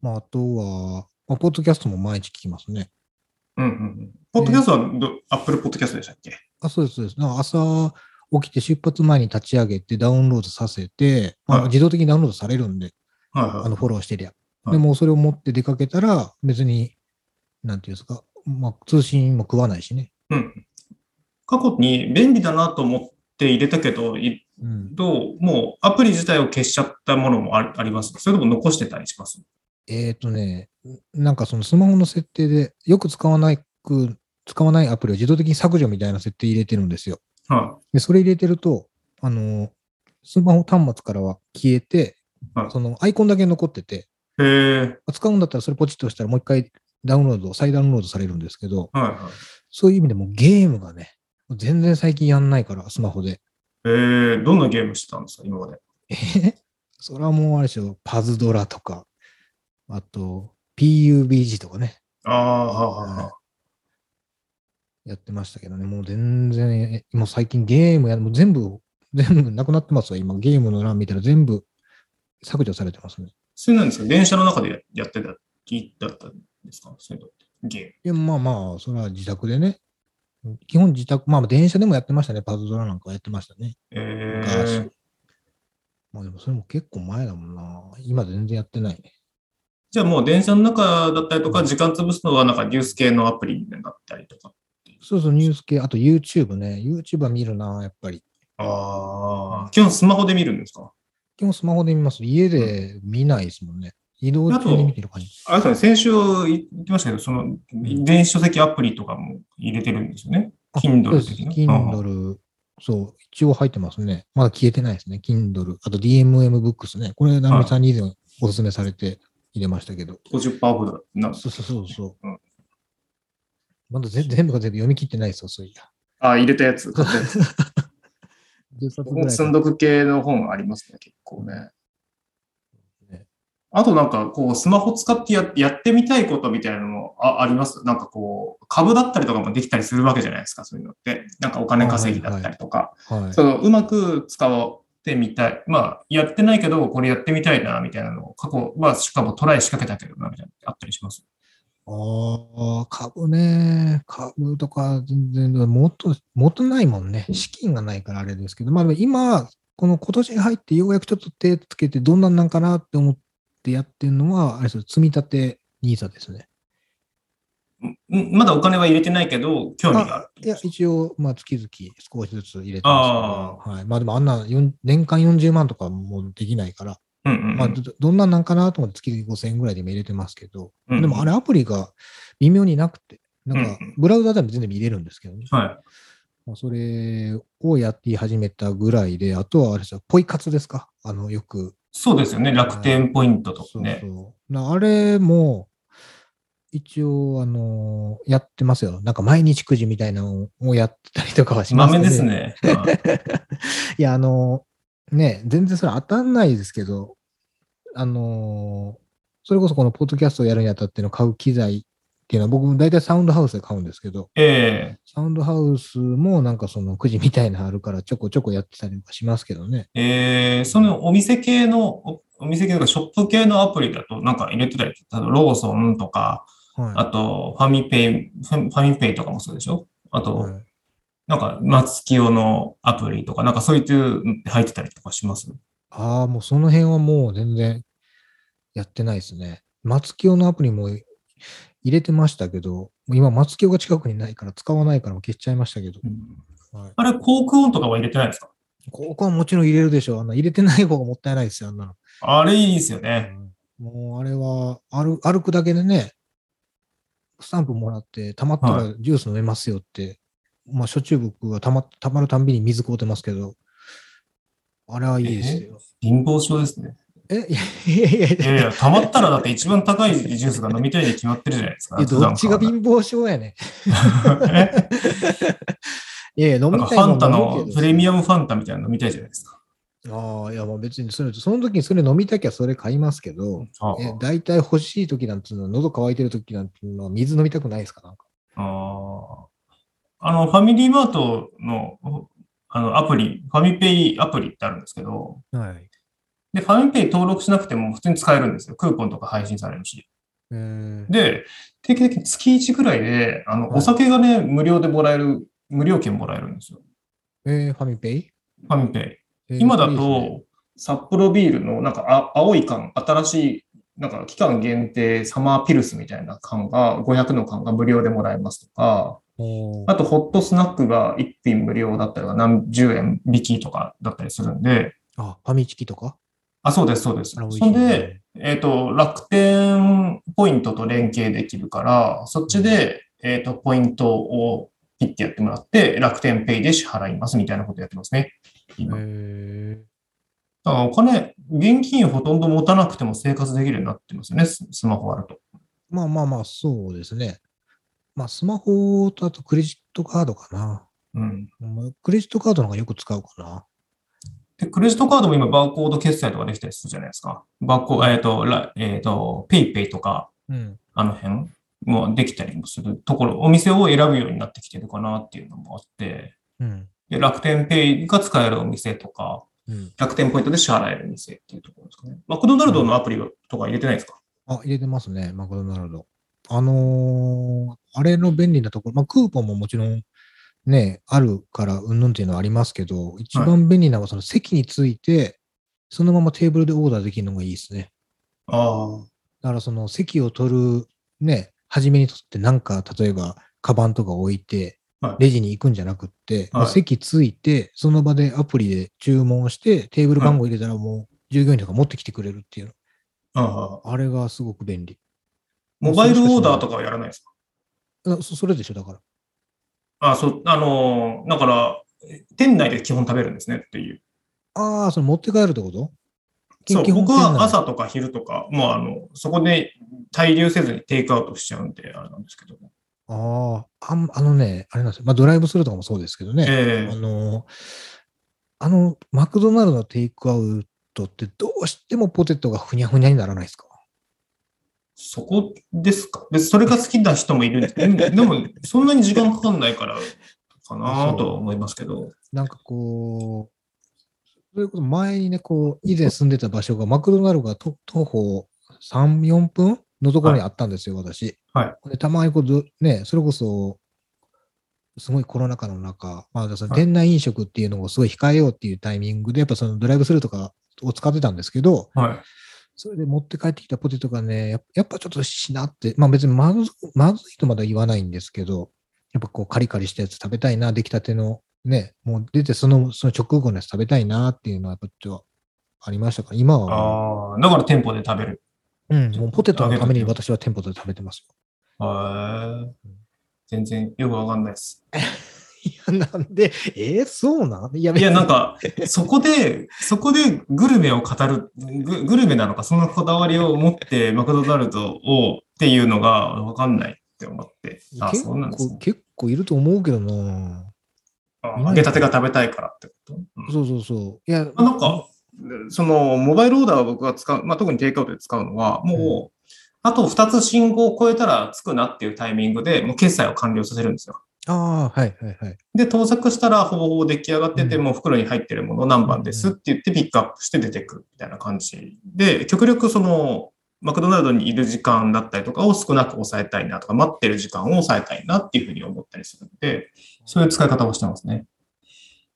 まあ、あとは、まあ、ポッドキャストも毎日聞きますね。うんうんうん。ポッドキャストはど、アップルポッドキャストでしたっけ？あ、そうです、そうです。なんか朝起きて出発前に立ち上げてダウンロードさせて、ま自動的にダウンロードされるんで、はいはい。あのフォローしてりゃ。はいでもうそれを持って出かけたら、別に、なんていうんですか、まあ、通信も食わないしね。うん。過去に便利だなと思って入れたけど、いうん。どうもうアプリ自体を消しちゃったものもありありますそれとも残してたりします？えっ、とね、なんかそのスマホの設定で、よく使わないく、使わないアプリを自動的に削除みたいな設定入れてるんですよ。はで、それ入れてると、あの、スマホ端末からは消えて、はいそのアイコンだけ残ってて、い。へえ。使うんだったらそれポチッと押したらもう一回ダウンロード、再ダウンロードされるんですけど、はいはい。そういう意味でもゲームがね、全然最近やんないから、スマホで。えー、どんなゲームしてたんですか、今まで？えそれはもうあれでしょ、パズドラとか、あと、PUBG とかね、ああ、はははやってましたけどね、もう全然、えもう最近ゲームや、もう全部、全部なくなってますわ、今。ゲームの欄見たら全部削除されてますね。それなんですか？電車の中でややってた、だったんですか？そういうのって。ゲーム。いや、まあまあ、それは自宅でね。基本自宅、まあ電車でもやってましたね。パズドラなんかやってましたね。え昔ー、まあでもそれも結構前だもんな。今全然やってないね。じゃあもう電車の中だったりとか、時間潰すのはなんかニュース系のアプリになったりとか。そうそう、ニュース系、あと YouTube ね。YouTube は見るな、やっぱり。ああ、基本スマホで見るんですか？基本スマホで見ます。家で見ないですもんね。移動中に見てる感じ。あれですね、先週言ってましたけど、その、電子書籍アプリとかも入れてるんですよね？あ Kindle そうです的な Kindle、そう、一応入ってますね。まだ消えてないですね。Kindle、あと DMM ブックスね。これ、ナミさんに以前お勧めされて入れましたけど。50%オフだな。そうそうそうそう。うんまだ全全部が全部読み切ってないですよ、そういや。あ、入れたやつ、買ったやつ。10冊僕もぐらい積んどく系の本ありますね、結構ね。ねあとなんか、こう、スマホ使ってややってみたいことみたいなのもああります？なんかこう、株だったりとかもできたりするわけじゃないですか、そういうのって。なんかお金稼ぎだったりとか。はい。そのうまく使ってみたい。まあ、やってないけど、これやってみたいな、みたいなのを過去、まあ、しかもトライ仕掛けたけどな、みたいなあったりします？ああ、株ね。株とか全然、もっと、もっとないもんね。資金がないからあれですけど、まあ今、この今年に入ってようやくちょっと手つけてどんなんなんかなって思ってやってるのは、あれです積み立て NISA ですね。んまだお金は入れてないけど、興味がある。いや、一応、まあ月々少しずつ入れてあますけど、はい。まあでもあんな年間40万とかもうできないから、うんうんうんまあどどんなんなんかなと思って月々5000円ぐらいでも入れてますけど、うんうんでもあれアプリが微妙になくて、なんかうんうんブラウザでも全然見れるんですけどね。はい。まあそれをやって始めたぐらいで、あとはあれですよ、ポイ活ですか？あの、よく。そうですよね。楽天ポイントとそうかね。そう。なあれも、一応、あのやってますよ。なんか毎日くじみたいなのをやってたりとかはします豆けどですね。は [laughs] いいや、あのね、全然それ当たんないですけど、あのそれこそこのポッドキャストをやるにあたっての買う機材っていうのは、僕も大体サウンドハウスで買うんですけど、えサウンドハウスもなんかそのくじみたいなのあるから、ちょこちょこやってたりとかしますけどね。ええーそのお店系の、おお店系とかショップ系のアプリだとなんか入れてたり、例えばローソンとか、はい。あとファミペイ、ファファミペイとかもそうでしょ？あと、はいなんか松清のアプリとか、なんかそういう入ってたりとかします？ああ、もうその辺はもう全然やってないですね。松清のアプリも入れてましたけど、今松清が近くにないから使わないから消しちゃいましたけど。はい、あれ、航空音とかは入れてないですか？ここはもちろん入れるでしょう。あの入れてない方がもったいないですよ、あんなの。あれいいですよね。もうあれは歩歩くだけでね、スタンプもらって、溜まったらジュース飲めますよって、まあ、しょっちゅう僕は溜ま溜まるたんびに水買うてますけど、あれはいいですよ。貧乏症ですね。え、いやいやいやいやいやいや、溜まったらだって一番高いジュースが飲みたいに決まってるじゃないですか。[laughs] いやどっちが貧乏症やね [laughs] いやいや、飲みたいファンタのプレミアムファンタみたいなの飲みたいじゃないですか。ああ、いや、まあ別にそれ、その時にそれ飲みたきゃそれ買いますけど、大体欲しい時なんていうのは、喉乾いてる時なんていうのは水飲みたくないですかなんか。あーあの、ファミリーマートのあのアプリ、ファミペイアプリってあるんですけど、はい。で、ファミペイ登録しなくても普通に使えるんですよ。クーポンとか配信されるし。えー、で、定期的に月1ぐらいで、あの、はいお酒がね、無料でもらえる、無料券もらえるんですよ。えー、ファミペイ、ファミペイ。えー今だと、札幌ビールのなんかあ青い缶、新しい、なんか期間限定サマーピルスみたいな缶が、500の缶が無料でもらえますとか、あとホットスナックが1品無料だったり何十円引きとかだったりするんで、あ、ファミチキとか？あ、そうです、そうです。そんで、えっ、と、楽天ポイントと連携できるから、そっちで、えっ、と、ポイントをピッてやってもらって、楽天ペイで支払いますみたいなことやってますね。今。えだからお金、現金ほとんど持たなくても生活できるようになってますよね、ススマホあると。まあまあまあ、そうですね。まあ、スマホとあとクレジットカードかな。うん。まあクレジットカードの方がよく使うかな。で、クレジットカードも今バーコード決済とかできたりするじゃないですか。バーコード、えっ、と、ラえっ、と、ペイペイとか、うん。あの辺もできたりもするところ、お店を選ぶようになってきてるかなっていうのもあって、うん。で楽天ペイが使えるお店とか、うん。楽天ポイントで支払える店っていうところですかね。マクドナルドのアプリとか入れてないですか、あ、入れてますね、マクドナルド。あのーあれの便利なところ、まあ、クーポンももちろんね、あるから、うんぬんっていうのはありますけど、一番便利なのは、その席について、そのままテーブルでオーダーできるのがいいですね。あだから、その席を取る、ね、初めにとって、なんか、例えば、カバンとか置いてはい、レジに行くんじゃなくって、はい席ついて、その場でアプリで注文して、テーブル番号入れたらもう、従業員とか持ってきてくれるっていうあ、ああ。の。あれがすごく便利。モバイルオーダーとかはやらないですか？あそそれでしょ、だから。あそう、あのーだから、店内で基本食べるんですねっていう。ああ、その持って帰るってこと？そう、僕は朝とか昼とか、もうあの、そこで滞留せずにテイクアウトしちゃうんで、あれなんですけど。ああ、あんあのね、あれなんですよ。まあ、ドライブスルーとかもそうですけどね。ええあの、あの、マクドナルドのテイクアウトってどうしてもポテトがふにゃふにゃにならないですか？そこですか？別にそれが好きな人もいるんですけど、でも、そんなに時間かかんないからかなとは思いますけど。なんかこう、それこそ前にね、こう、以前住んでた場所がマクドナルドがと徒歩3、4分のところにあったんですよ、私。はでたまにこうず、ね、それこそ、すごいコロナ禍の中、まあ、そのはい店内飲食っていうのをすごい控えようっていうタイミングで、やっぱそのドライブスルーとかを使ってたんですけど、はい。それで持って帰ってきたポテトがね、やっやっぱちょっとしなって、まあ別にまずまずいとまだ言わないんですけど、やっぱこうカリカリしたやつ食べたいな、出来たてのね、もう出てそのその直後のやつ食べたいなっていうのはやっぱちょっとありましたか？ら、今はもああ、だから店舗で食べる。う、うん、もうポテトのために私は店舗で食べてますよ。へえ。全然よくわかんないです。[laughs] いや、なんで、えーそうなん？いや、いや、なんか、そこで、そこでグルメを語る、ググルメなのか、そのこだわりを持ってマクドナルドをっていうのがわかんないって思って。あ、結そうなんですね。構結構いると思うけどな。あ揚げたてが食べたいからってこと、うんそうそうそう。いや、あなんか、その、モバイルオーダーを僕が使う、まあ、特にテイクアウトで使うのは、もう、あと2つ信号を超えたら着くなっていうタイミングで、もう決済を完了させるんですよ。ああ、はいはいはい。で、到着したらほぼほぼ出来上がってて、うんもう袋に入ってるもの何番ですって言ってピックアップして出てくるみたいな感じで、極力その、マクドナルドにいる時間だったりとかを少なく抑えたいなとか、待ってる時間を抑えたいなっていうふうに思ったりするので、そういう使い方をしてますね。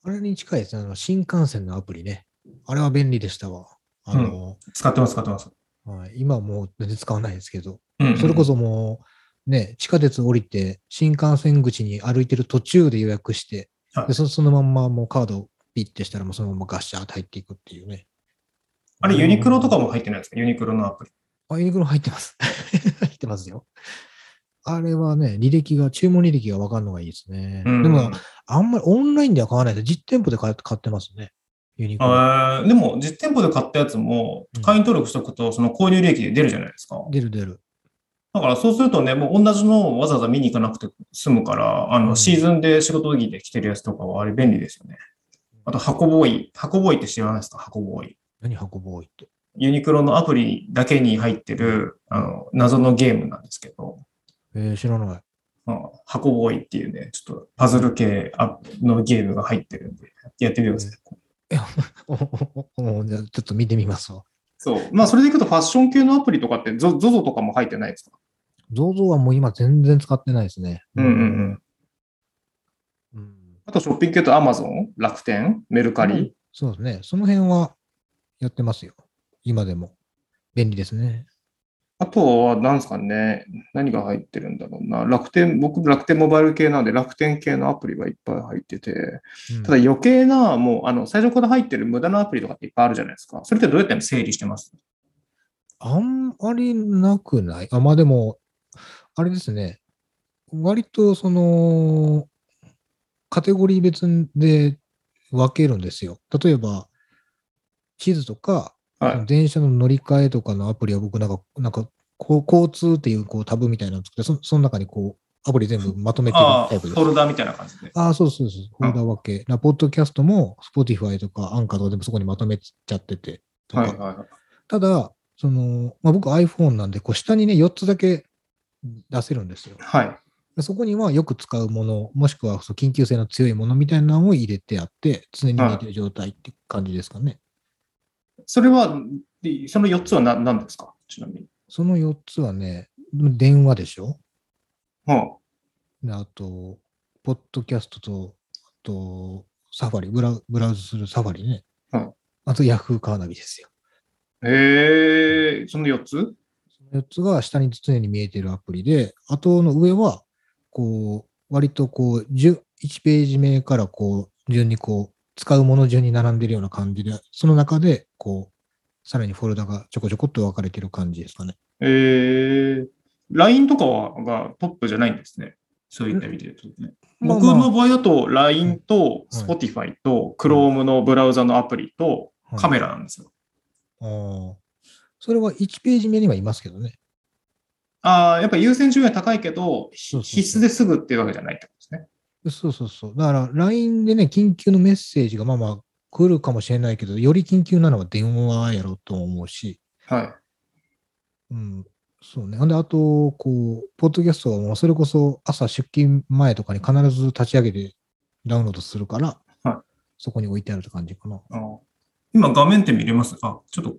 あれに近いですね。あの新幹線のアプリね。あれは便利でしたわ。あの、使ってます、使ってます。はい、今はもう全然使わないですけど、うんそれこそもう、ね、地下鉄降りて、新幹線口に歩いてる途中で予約して、はいでそそのまんまもうカードをピッてしたら、もうそのままガッシャーって入っていくっていうね。あれ、ユニクロとかも入ってないですか？ユニクロのアプリ。あ、ユニクロ入ってます。[laughs] 入ってますよ。あれはね、履歴が、注文履歴が分かるのがいいですね。うんでも、あんまりオンラインでは買わないで、実店舗で買買ってますね。ユニクロ。でも、実店舗で買ったやつもうん、会員登録しておくと、その購入利益で出るじゃないですか。出る出る。だからそうするとね、もう同じのをわざわざ見に行かなくて済むから、あの、うんシーズンで仕事着で着てるやつとかはあれ便利ですよね。あと、箱ボーイ。箱ボーイって知らないですか？箱ボーイ。何運ぼういって？ユニクロのアプリだけに入ってる、あの、謎のゲームなんですけど、えー、知らない。うん箱ボーイっていうね、ちょっとパズル系アのゲームが入ってるんで、やってみてください。おおおじゃあちょっと見てみますわ。そう。まあ、それでいくとファッション系のアプリとかって、ゾ ZOZO とかも入ってないですか？ZOZO はもう今全然使ってないですね。うんうんうん。うんあと、ショッピング系と Amazon、楽天、メルカリ。そうですね。その辺はやってますよ。今でも。便利ですね。あとは、なんですかね、何が入ってるんだろうな。楽天、僕、楽天モバイル系なんで、楽天系のアプリがいっぱい入ってて、うんただ余計な、もう、あの、最初から入ってる無駄なアプリとかっていっぱいあるじゃないですか。それってどうやって整理してます？あんまりなくない？あ、まあでも、あれですね。割とその、カテゴリー別で分けるんですよ。例えば、地図とか、はい。電車の乗り換えとかのアプリは僕なんか、なんか、こう交通っていうこうタブみたいなの作って、そその中にこう、アプリ全部まとめてるタイプですフォ。ルダみたいな感じで。ああ、そうそうそう。フォルダ分け。なポッドキャストも、Spotify とかアンカーとか全部そこにまとめちゃってて。はいはいはい。ただ、その、まあ、僕 iPhone なんで、こう下にね、4つだけ出せるんですよ。はい。でそこにはよく使うもの、もしくはそう緊急性の強いものみたいなのを入れてあって、常に見えてる状態って感じですかね。それは、でその4つは何何ですか？ちなみに。その4つはね、電話でしょ？はであと、ポッドキャストと、あと、サファリ、ブラウブラウズするサファリね。うんあと、ヤフーカーナビですよ。あ、へえ、その4つ？その4つが下に常に見えているアプリで、あとの上は、こう、割とこう、10 1ページ目からこう、順にこう、使うもの順に並んでるような感じで、その中で、こう、さらにフォルダがちょこちょこっと分かれてる感じですかね。えー、LINE とかはがトップじゃないんですね。そういった意味で言うとね。まあ僕の場合だと LINE とはい Spotify と Chrome のブラウザのアプリとカメラなんですよ。ああ。それは1ページ目にはいますけどね。ああ、やっぱ優先順位は高いけど、必須ですぐっていうわけじゃないってこと。そうそうそう。だから、LINE でね、緊急のメッセージがまあまあ来るかもしれないけど、より緊急なのは電話やろうと思うし、はい。うん。そうね。ほんで、あと、こう、ポッドキャストはもうそれこそ朝出勤前とかに必ず立ち上げてダウンロードするから、はいそこに置いてあるって感じかな。あー今画面って見れます？あ、ちょっと、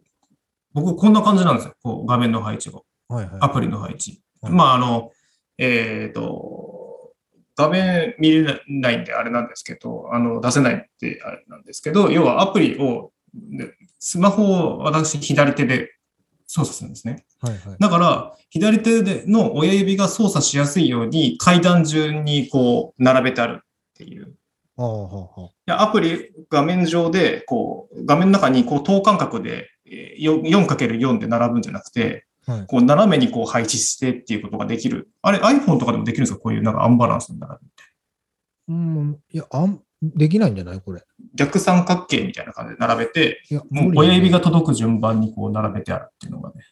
僕こんな感じなんですよ。こう画面の配置が。こはいはい。アプリの配置。はいまあ、あの、えっ、と、画面見れないんであれなんですけど、あの、出せないってあれなんですけど、要はアプリを、でスマホを私左手で操作するんですね。はいはい。だから、左手での親指が操作しやすいように階段順にこう並べてあるっていう。アプリ、画面上で、こう、画面の中にこう等間隔でえーよ 4×4 で並ぶんじゃなくて、はいこう斜めにこう配置してっていうことができる。あれ iPhone とかでもできるんですか？こういうなんかアンバランスに並ぶって。うん、いや、あん、できないんじゃない？これ。逆三角形みたいな感じで並べて、いや、もう親指が届く順番にこう並べてあるっていうのがね。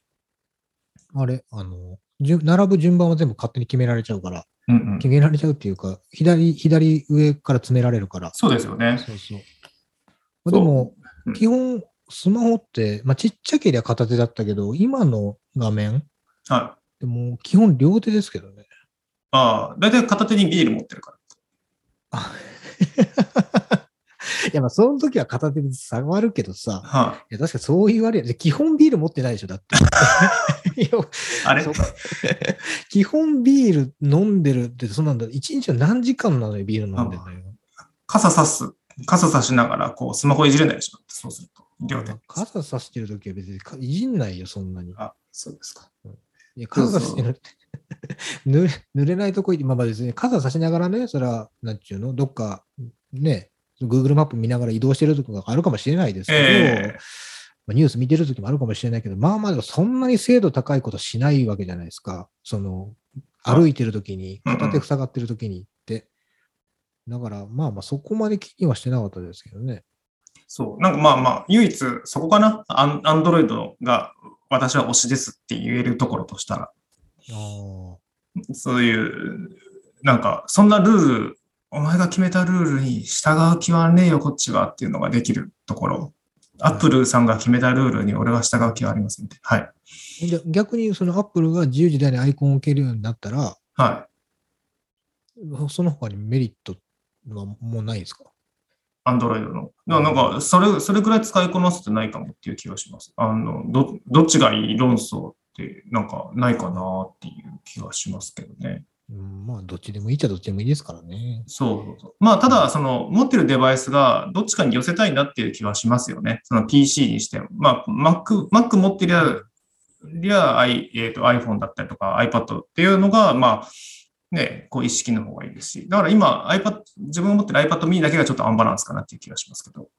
あれ、あの、じゅ並ぶ順番は全部勝手に決められちゃうから、うんうん。決められちゃうっていうか、左、左上から詰められるから。そうですよね。そうそう。まあでもうん、基本、スマホって、まあ、ちっちゃけりゃ片手だったけど、今の画面、はい。でも基本両手ですけどね。ああ、だいたい片手にビール持ってるから。[laughs] いや、まあ、その時は片手で触るけどさ、はいや、確かそう言われる。基本ビール持ってないでしょ、だって。[laughs] あれ？[laughs] 基本ビール飲んでるって、そんなんだ。一日は何時間なのよ、ビール飲んでるのよ。傘さす。傘さしながら、こう、スマホいじれないでしょ。そうすると。両手。傘さしてる時は別にかいじんないよ、そんなに。あ、そうですか。いや傘さしてるって。濡れ濡れないとこ行って、まあまあ別に傘さしながらね、それは、なんちゅうの、どっか、ね、Google マップ見ながら移動してるとこがあるかもしれないですけど、ええまあ、ニュース見てる時もあるかもしれないけど、まあまあそんなに精度高いことしないわけじゃないですか。その、歩いてる時に、うんうん片手塞がってる時にって。だから、まあまあそこまで気にはしてなかったですけどね。そう。なんかまあまあ、唯一、そこかな？アンドロイドが私は推しですって言えるところとしたら。そういう、なんか、そんなルール、お前が決めたルールに従う気はねえよ、こっちはっていうのができるところ。アップルさんが決めたルールに俺は従う気はありませんって。はい。逆にそのアップルが自由自在にアイコンを置けるようになったら、はい。その他にメリットはもうないですか？アンドロイドの。だからなんか、それ、それくらい使いこなせてないかもっていう気がします。あの、ど、どっちがいい論争って、なんか、ないかなっていう気がしますけどね。うん、まあ、どっちでもいいっちゃどっちでもいいですからね。そうそうそう。まあ、ただ、その、持ってるデバイスがどっちかに寄せたいなっていう気はしますよね。その PC にしても。まあ、Mac、Mac 持ってりゃ、りゃ、I えー、と iPhone だったりとか iPad っていうのが、まあ、ね、こう意識の方がいいですし。だから今、iPad、自分が持ってる iPad mini だけがちょっとアンバランスかなっていう気がしますけど、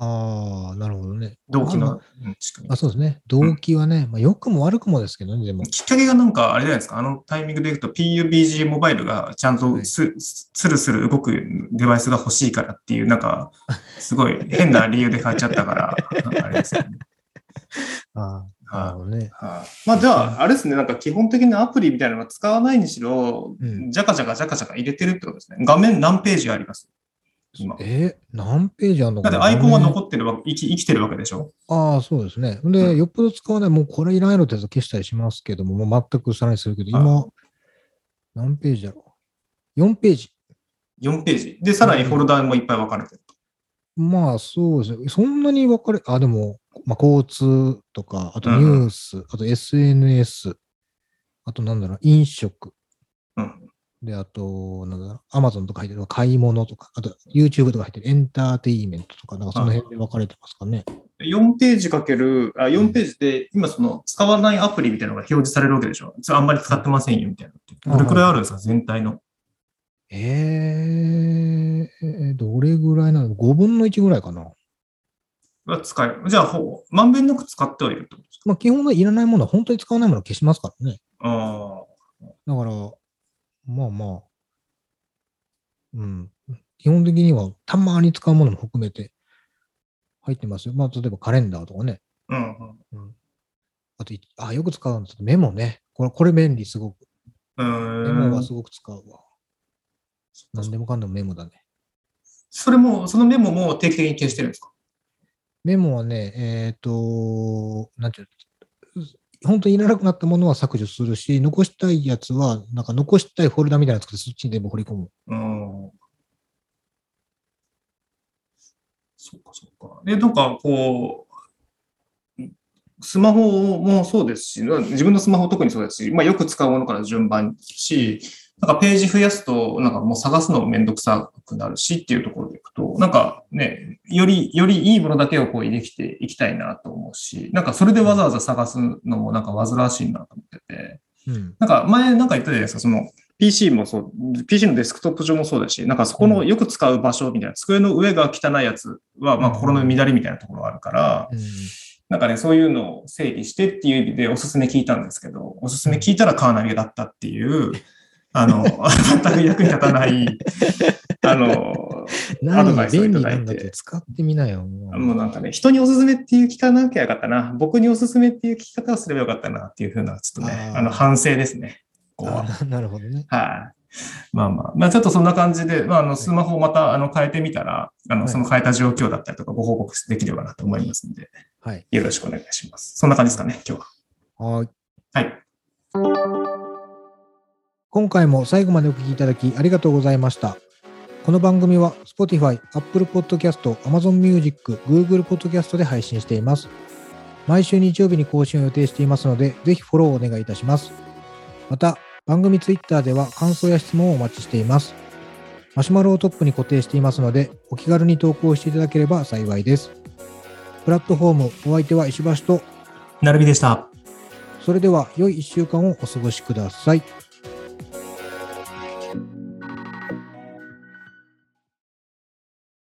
ああ、なるほどね。あ動機のうん仕組みあ、そうですね。動機はね、まあ、良くも悪くもですけどね、でも。きっかけがなんか、あれじゃないですか、あのタイミングでいくと PUBG モバイルがちゃんとす、スルスル動くデバイスが欲しいからっていう、なんか、すごい変な理由で買っちゃったから、[laughs] あれですよね。ああ、なるほどね。はいまあじゃあ、あれですね、なんか基本的なアプリみたいなのは使わないにしろ、うんジャカジャカジャカジャカ入れてるってことですね。画面何ページあります？今。え？ー何ページあるのだってアイコンは残ってるわけ、生き生きてるわけでしょ？ああ、そうですね。で、うんよっぽど使わない、もうこれいらないのってやつは消したりしますけども、もう全くさらにするけど、今、何ページだろう ?4 ページ。?4 ページ。で、さらにフォルダもいっぱい分かれてると。まあ、そうですね。そんなに分かれ、あ、でも、まあ、交通とか、あとニュース、あと SNS、あとなんだろう、飲食。うん。で、あと、なんだろう、アマゾンとか入ってる買い物とか、あと YouTube とか入ってるエンターテインメントとか、なんかその辺で分かれてますかね。4ページかける、あ、4ページで、今その使わないアプリみたいなのが表示されるわけでしょそれあんまり使ってませんよみたいなのって。どれくらいあるんですか全体の？えー、どれぐらいなの ?5 分の1ぐらいかな。が使える。じゃあ、ほう、まんべんなく使ってはいるってことですまあ、基本はいらないものは本当に使わないものは消しますからね。かあだから、まあまあ、うん。基本的にはたまに使うものも含めて入ってますよ。まあ、例えばカレンダーとかね。あ。うんうん。うん。あとい、あ、よく使うんですメモね。これ、これ便利、すごく。うメモはすごく使うわ。何でもかんでもメモだね。それも、そのメモも定期的に消してるんですか？メモはね、えっ、と、なんていう本当にいらなくなったものは削除するし、残したいやつは、なんか残したいフォルダみたいなの作って、そっちに全部掘り込む。うん。そっかそっか。で、なんかこう、スマホもそうですし、自分のスマホ特にそうですし、まあ、よく使うものから順番し、なんかページ増やすと、なんかもう探すのもめんどくさくなるしっていうところでいくと、なんかね、より、よりいいものだけをこう入れてきていきたいなと思うし、なんかそれでわざわざ探すのもなんか煩わしいなと思ってて、うん、なんか前なんか言ったじゃないですか、その PC もそう、PC のデスクトップ上もそうだし、なんかそこのよく使う場所みたいな、机の上が汚いやつは、まあ心の乱れみたいなところがあるから、うん。なんかね、そういうのを整理してっていう意味でおすすめ聞いたんですけど、おすすめ聞いたらカーナビだったっていう、あの、[laughs] 全く役に立たない、あの、アドバイスをいただいて。使ってみなよ。もうなんかね、人におすすめっていう聞かなきゃよかったな。僕におすすめっていう聞き方をすればよかったなっていうふうな、ちょっとね、あの、反省ですね。ここは。[laughs] なるほどね。はい、まあまあ、まあ、ちょっとそんな感じで、まあ、あの、スマホをまた、あの、変えてみたら、あの、その変えた状況だったりとかご報告できればなと思いますんで、はい。よろしくお願いします。そんな感じですかね、今日は。はい。はい。今回も最後までお聞きいただきありがとうございました。この番組は Spotify、Apple Podcast、Amazon Music、Google Podcast で配信しています。毎週日曜日に更新を予定していますので、ぜひフォローをお願いいたします。また、番組 Twitter では感想や質問をお待ちしています。マシュマロをトップに固定していますので、お気軽に投稿していただければ幸いです。プラットフォーム、お相手は石橋と、なるみでした。それでは、良い1週間をお過ごしください。